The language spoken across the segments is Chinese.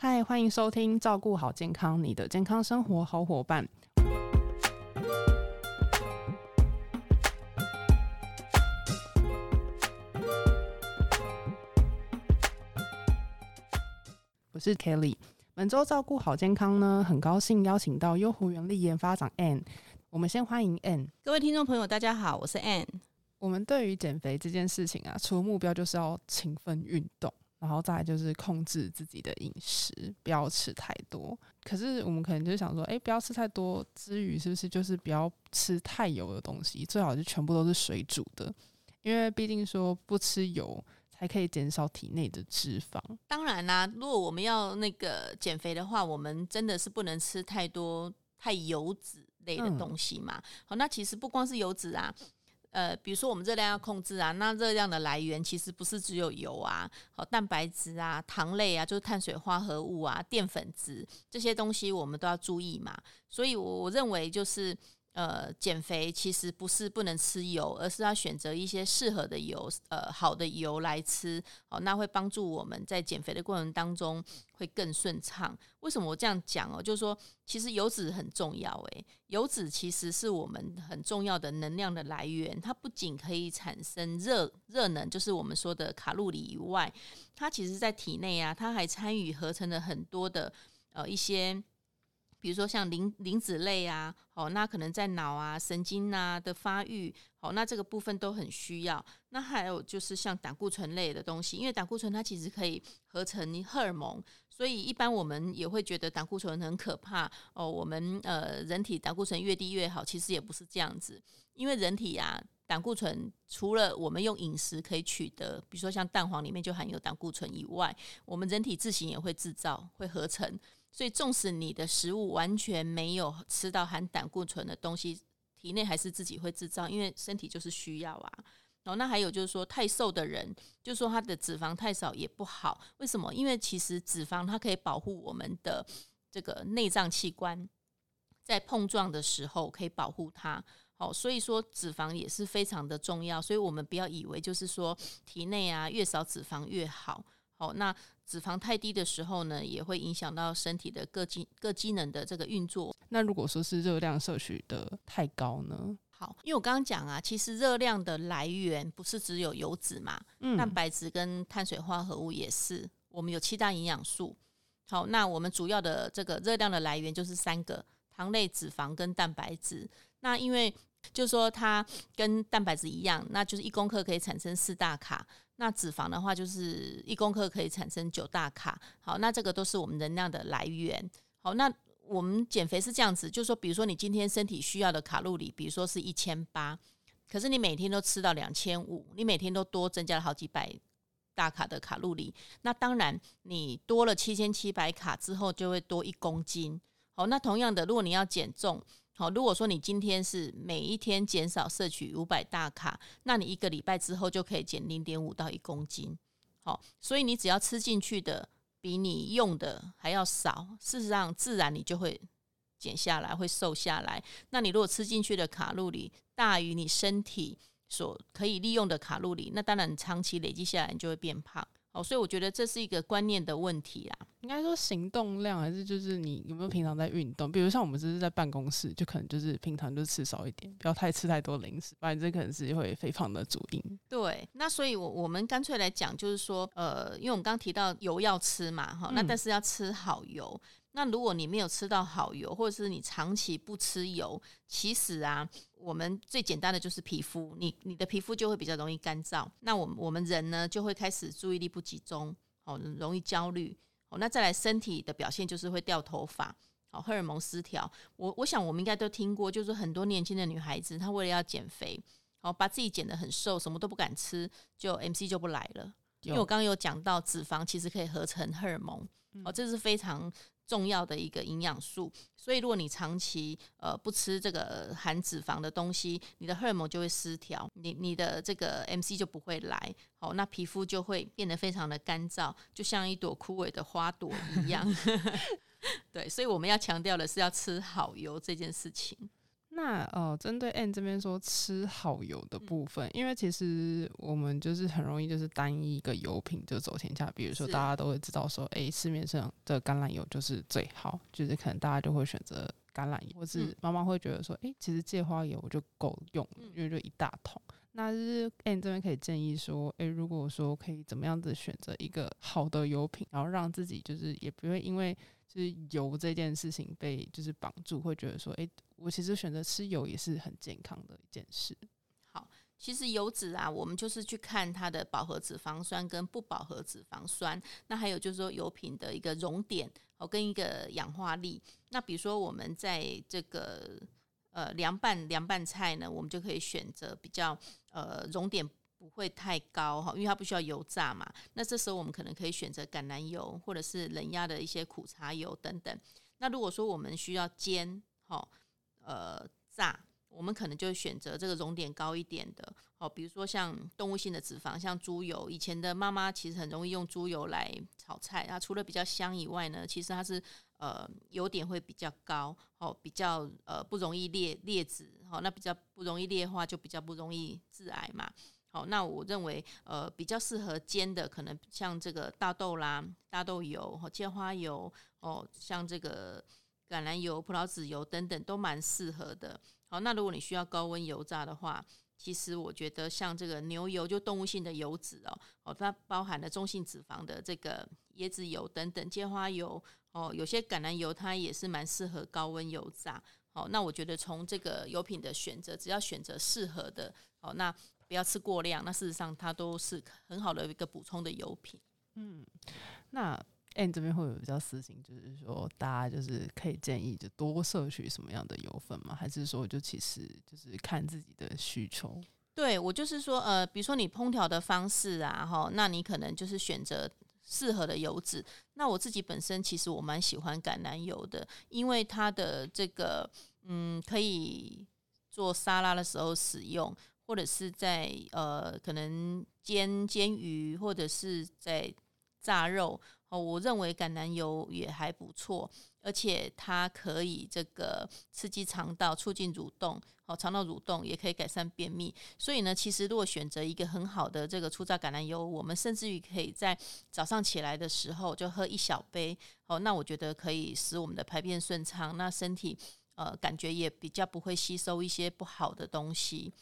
嗨，欢迎收听《照顾好健康》，你的健康生活好伙伴。我是 Kelly。本周照顾好健康呢，很高兴邀请到优活原力研发长 Anne。我们先欢迎 Anne。各位听众朋友，大家好，我是 Anne。我们对于减肥这件事情啊，除了目标就是要勤奋运动，然后再来就是控制自己的饮食，不要吃太多。可是我们可能就想说，诶，不要吃太多之余，是不是就是不要吃太油的东西？最好就全部都是水煮的，因为毕竟说不吃油才可以减少体内的脂肪。当然啦，如果我们要那个减肥的话，我们真的是不能吃太多太油脂类的东西嘛。好，那其实不光是油脂啊。呃，比如说我们热量要控制啊，那热量的来源其实不是只有油啊，好蛋白质啊、糖类啊，就是碳水化合物啊、淀粉质这些东西，我们都要注意嘛。所以，我我认为就是。呃，减肥其实不是不能吃油，而是要选择一些适合的油，呃，好的油来吃，哦，那会帮助我们在减肥的过程当中会更顺畅。为什么我这样讲哦？就是说，其实油脂很重要，诶，油脂其实是我们很重要的能量的来源，它不仅可以产生热热能，就是我们说的卡路里以外，它其实在体内啊，它还参与合成了很多的呃一些。比如说像磷磷脂类啊，好，那可能在脑啊、神经啊的发育，好，那这个部分都很需要。那还有就是像胆固醇类的东西，因为胆固醇它其实可以合成荷尔蒙，所以一般我们也会觉得胆固醇很可怕哦。我们呃，人体胆固醇越低越好，其实也不是这样子，因为人体呀，胆固醇除了我们用饮食可以取得，比如说像蛋黄里面就含有胆固醇以外，我们人体自行也会制造、会合成。所以，纵使你的食物完全没有吃到含胆固醇的东西，体内还是自己会制造，因为身体就是需要啊。然后，那还有就是说，太瘦的人，就说他的脂肪太少也不好。为什么？因为其实脂肪它可以保护我们的这个内脏器官，在碰撞的时候可以保护它。好，所以说脂肪也是非常的重要。所以我们不要以为就是说体内啊越少脂肪越好。好，那脂肪太低的时候呢，也会影响到身体的各机各机能的这个运作。那如果说是热量摄取的太高呢？好，因为我刚刚讲啊，其实热量的来源不是只有油脂嘛，嗯，蛋白质跟碳水化合物也是。我们有七大营养素。好，那我们主要的这个热量的来源就是三个：糖类、脂肪跟蛋白质。那因为就是说，它跟蛋白质一样，那就是一公克可以产生四大卡。那脂肪的话，就是一公克可以产生九大卡。好，那这个都是我们能量的来源。好，那我们减肥是这样子，就是说，比如说你今天身体需要的卡路里，比如说是一千八，可是你每天都吃到两千五，你每天都多增加了好几百大卡的卡路里。那当然，你多了七千七百卡之后，就会多一公斤。好，那同样的，如果你要减重。好，如果说你今天是每一天减少摄取五百大卡，那你一个礼拜之后就可以减零点五到一公斤。好，所以你只要吃进去的比你用的还要少，事实上自然你就会减下来，会瘦下来。那你如果吃进去的卡路里大于你身体所可以利用的卡路里，那当然长期累积下来你就会变胖。好，所以我觉得这是一个观念的问题啦。应该说行动量还是就是你有没有平常在运动？比如像我们只是在办公室，就可能就是平常就吃少一点，不要太吃太多零食，不然这可能是会肥胖的主因。对，那所以，我我们干脆来讲，就是说，呃，因为我们刚提到油要吃嘛，哈，那但是要吃好油。那如果你没有吃到好油，或者是你长期不吃油，其实啊，我们最简单的就是皮肤，你你的皮肤就会比较容易干燥。那我们我们人呢，就会开始注意力不集中，哦，容易焦虑。哦，那再来身体的表现就是会掉头发，哦，荷尔蒙失调。我我想我们应该都听过，就是很多年轻的女孩子，她为了要减肥，哦，把自己减得很瘦，什么都不敢吃，就 MC 就不来了。因为我刚刚有讲到，脂肪其实可以合成荷尔蒙，哦，这是非常。重要的一个营养素，所以如果你长期呃不吃这个含脂肪的东西，你的荷尔蒙就会失调，你你的这个 MC 就不会来，好，那皮肤就会变得非常的干燥，就像一朵枯萎的花朵一样。对，所以我们要强调的是要吃好油这件事情。那呃，针对 N 这边说吃好油的部分，因为其实我们就是很容易就是单一一个油品就走天下，比如说大家都会知道说，哎，市面上的橄榄油就是最好，就是可能大家就会选择橄榄油，或是妈妈会觉得说，哎，其实芥花油我就够用，因为就一大桶。那就是 N 这边可以建议说，哎，如果说可以怎么样子选择一个好的油品，然后让自己就是也不会因为就是油这件事情被就是绑住，会觉得说，哎，我其实选择吃油也是很健康的一件事。好，其实油脂啊，我们就是去看它的饱和脂肪酸跟不饱和脂肪酸，那还有就是说油品的一个熔点哦，跟一个氧化力。那比如说我们在这个呃凉拌凉拌菜呢，我们就可以选择比较呃熔点。不会太高哈，因为它不需要油炸嘛。那这时候我们可能可以选择橄榄油，或者是冷压的一些苦茶油等等。那如果说我们需要煎哈，呃炸，我们可能就选择这个熔点高一点的哦，比如说像动物性的脂肪，像猪油。以前的妈妈其实很容易用猪油来炒菜，它除了比较香以外呢，其实它是呃油点会比较高哦，比较呃不容易裂裂脂哦，那比较不容易裂化，就比较不容易致癌嘛。好，那我认为，呃，比较适合煎的，可能像这个大豆啦、大豆油和芥花油哦，像这个橄榄油、葡萄籽油等等，都蛮适合的。好，那如果你需要高温油炸的话，其实我觉得像这个牛油，就动物性的油脂哦，哦，它包含了中性脂肪的这个椰子油等等，芥花油哦，有些橄榄油它也是蛮适合高温油炸。哦，那我觉得从这个油品的选择，只要选择适合的，哦，那。不要吃过量，那事实上它都是很好的一个补充的油品。嗯，那 N 这边会有比较私心，就是说大家就是可以建议就多摄取什么样的油分吗？还是说就其实就是看自己的需求？对我就是说，呃，比如说你烹调的方式啊，哈，那你可能就是选择适合的油脂。那我自己本身其实我蛮喜欢橄榄油的，因为它的这个嗯，可以做沙拉的时候使用。或者是在呃，可能煎煎鱼，或者是在炸肉哦。我认为橄榄油也还不错，而且它可以这个刺激肠道，促进蠕动，哦，肠道蠕动也可以改善便秘。所以呢，其实如果选择一个很好的这个初榨橄榄油，我们甚至于可以在早上起来的时候就喝一小杯哦。那我觉得可以使我们的排便顺畅，那身体呃感觉也比较不会吸收一些不好的东西。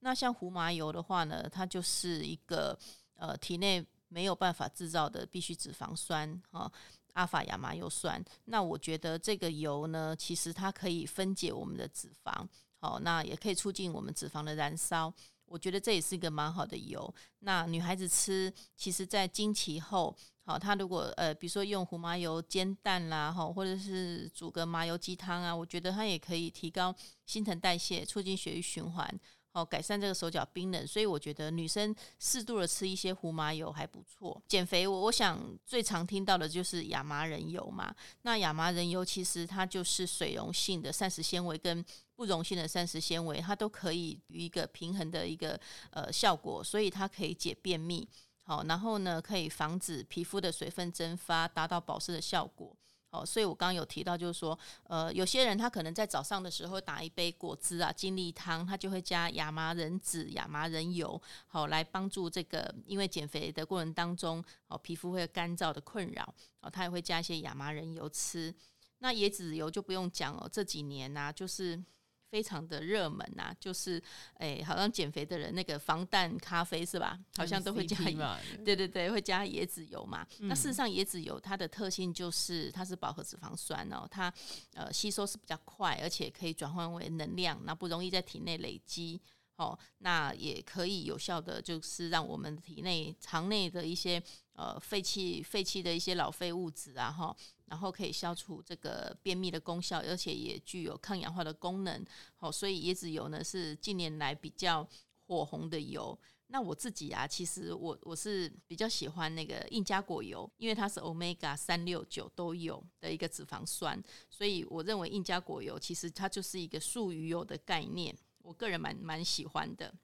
那像胡麻油的话呢，它就是一个呃体内没有办法制造的必需脂肪酸啊，阿法亚麻油酸。那我觉得这个油呢，其实它可以分解我们的脂肪，好，那也可以促进我们脂肪的燃烧。我觉得这也是一个蛮好的油。那女孩子吃，其实在经期后，好，她如果呃，比如说用胡麻油煎蛋啦，哈，或者是煮个麻油鸡汤啊，我觉得它也可以提高新陈代谢，促进血液循环。哦，改善这个手脚冰冷，所以我觉得女生适度的吃一些胡麻油还不错。减肥，我我想最常听到的就是亚麻仁油嘛。那亚麻仁油其实它就是水溶性的膳食纤维跟不溶性的膳食纤维，它都可以一个平衡的一个呃效果，所以它可以解便秘。好，然后呢可以防止皮肤的水分蒸发，达到保湿的效果。哦，所以我刚刚有提到，就是说，呃，有些人他可能在早上的时候打一杯果汁啊，精力汤，他就会加亚麻仁籽、亚麻仁油，好来帮助这个，因为减肥的过程当中，哦，皮肤会干燥的困扰，哦，他也会加一些亚麻仁油吃。那椰子油就不用讲哦，这几年呐，就是。非常的热门呐，就是诶，好像减肥的人那个防弹咖啡是吧？好像都会加，对对对，会加椰子油嘛。那事实上，椰子油它的特性就是它是饱和脂肪酸哦，它呃吸收是比较快，而且可以转换为能量，那不容易在体内累积哦。那也可以有效的就是让我们体内肠内的一些呃废气废气的一些老废物质啊哈。然后可以消除这个便秘的功效，而且也具有抗氧化的功能。好，所以椰子油呢是近年来比较火红的油。那我自己啊，其实我我是比较喜欢那个印加果油，因为它是 omega 三六九都有的一个脂肪酸，所以我认为印加果油其实它就是一个素鱼油的概念。我个人蛮蛮喜欢的。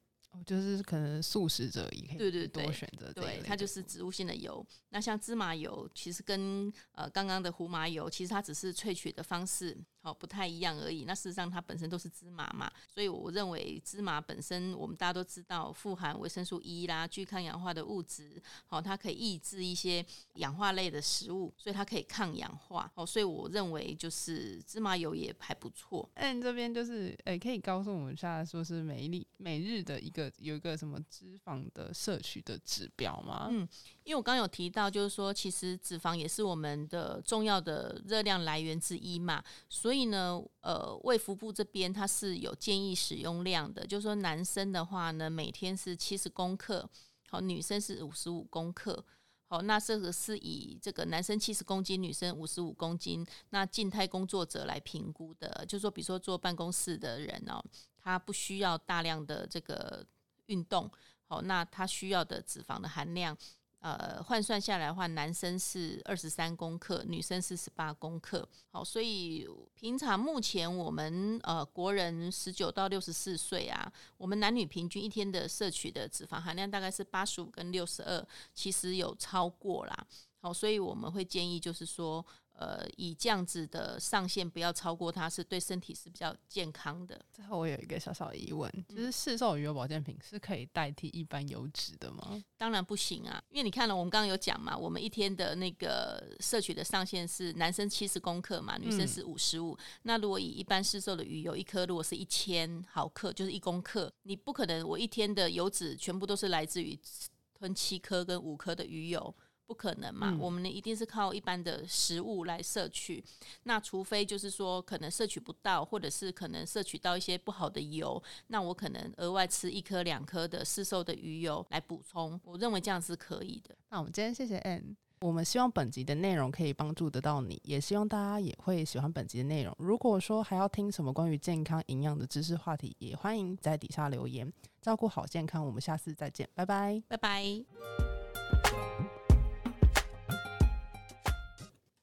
就是可能素食者也可以对对对多选择对，它就是植物性的油。那像芝麻油，其实跟呃刚刚的胡麻油，其实它只是萃取的方式好、不太一样而已。那事实上它本身都是芝麻嘛，所以我认为芝麻本身，我们大家都知道富含维生素 E 啦、具抗氧化的物质，好、它可以抑制一些氧化类的食物，所以它可以抗氧化。哦，所以我认为就是芝麻油也还不错。那你这边就是，诶、可以告诉我们一下，说是每一粒每日的一个有一个什么脂肪的摄取的指标吗？嗯因为我刚刚有提到，就是说，其实脂肪也是我们的重要的热量来源之一嘛，所以呢，呃，卫福部这边它是有建议使用量的，就是说男生的话呢，每天是七十公克，好，女生是五十五公克。好，那这个是以这个男生七十公斤，女生五十五公斤，那静态工作者来评估的，就是说，比如说坐办公室的人哦，他不需要大量的这个运动，好，那他需要的脂肪的含量，呃，换算下来的话，男生是二十三公克，女生是十八公克。好，所以平常目前我们呃国人十九到六十四岁啊，我们男女平均一天的摄取的脂肪含量大概是八十五跟六十二，其实有超过啦。好，所以我们会建议就是说，呃，以这样子的上限不要超过它，是对身体是比较健康的。最后我有一个小小疑问，嗯就是市售鱼油保健品是可以代替一般油脂的吗？当然不行啊，因为你看了，我们刚刚有讲嘛，我们一天的那个摄取的上限是男生七十公克嘛，女生是五十五。那如果以一般市售的鱼油，一颗如果是一千毫克，就是一公克，你不可能我一天的油脂全部都是来自于吞七颗跟五颗的鱼油。不可能嘛？嗯我们呢一定是靠一般的食物来摄取。那除非就是说可能摄取不到，或者是可能摄取到一些不好的油，那我可能额外吃一颗两颗的市售的鱼油来补充。我认为这样是可以的。那我们今天谢谢 Ann。我们希望本集的内容可以帮助得到你，也希望大家也会喜欢本集的内容。如果说还要听什么关于健康营养的知识话题，也欢迎在底下留言。照顾好健康，我们下次再见，拜拜。拜拜。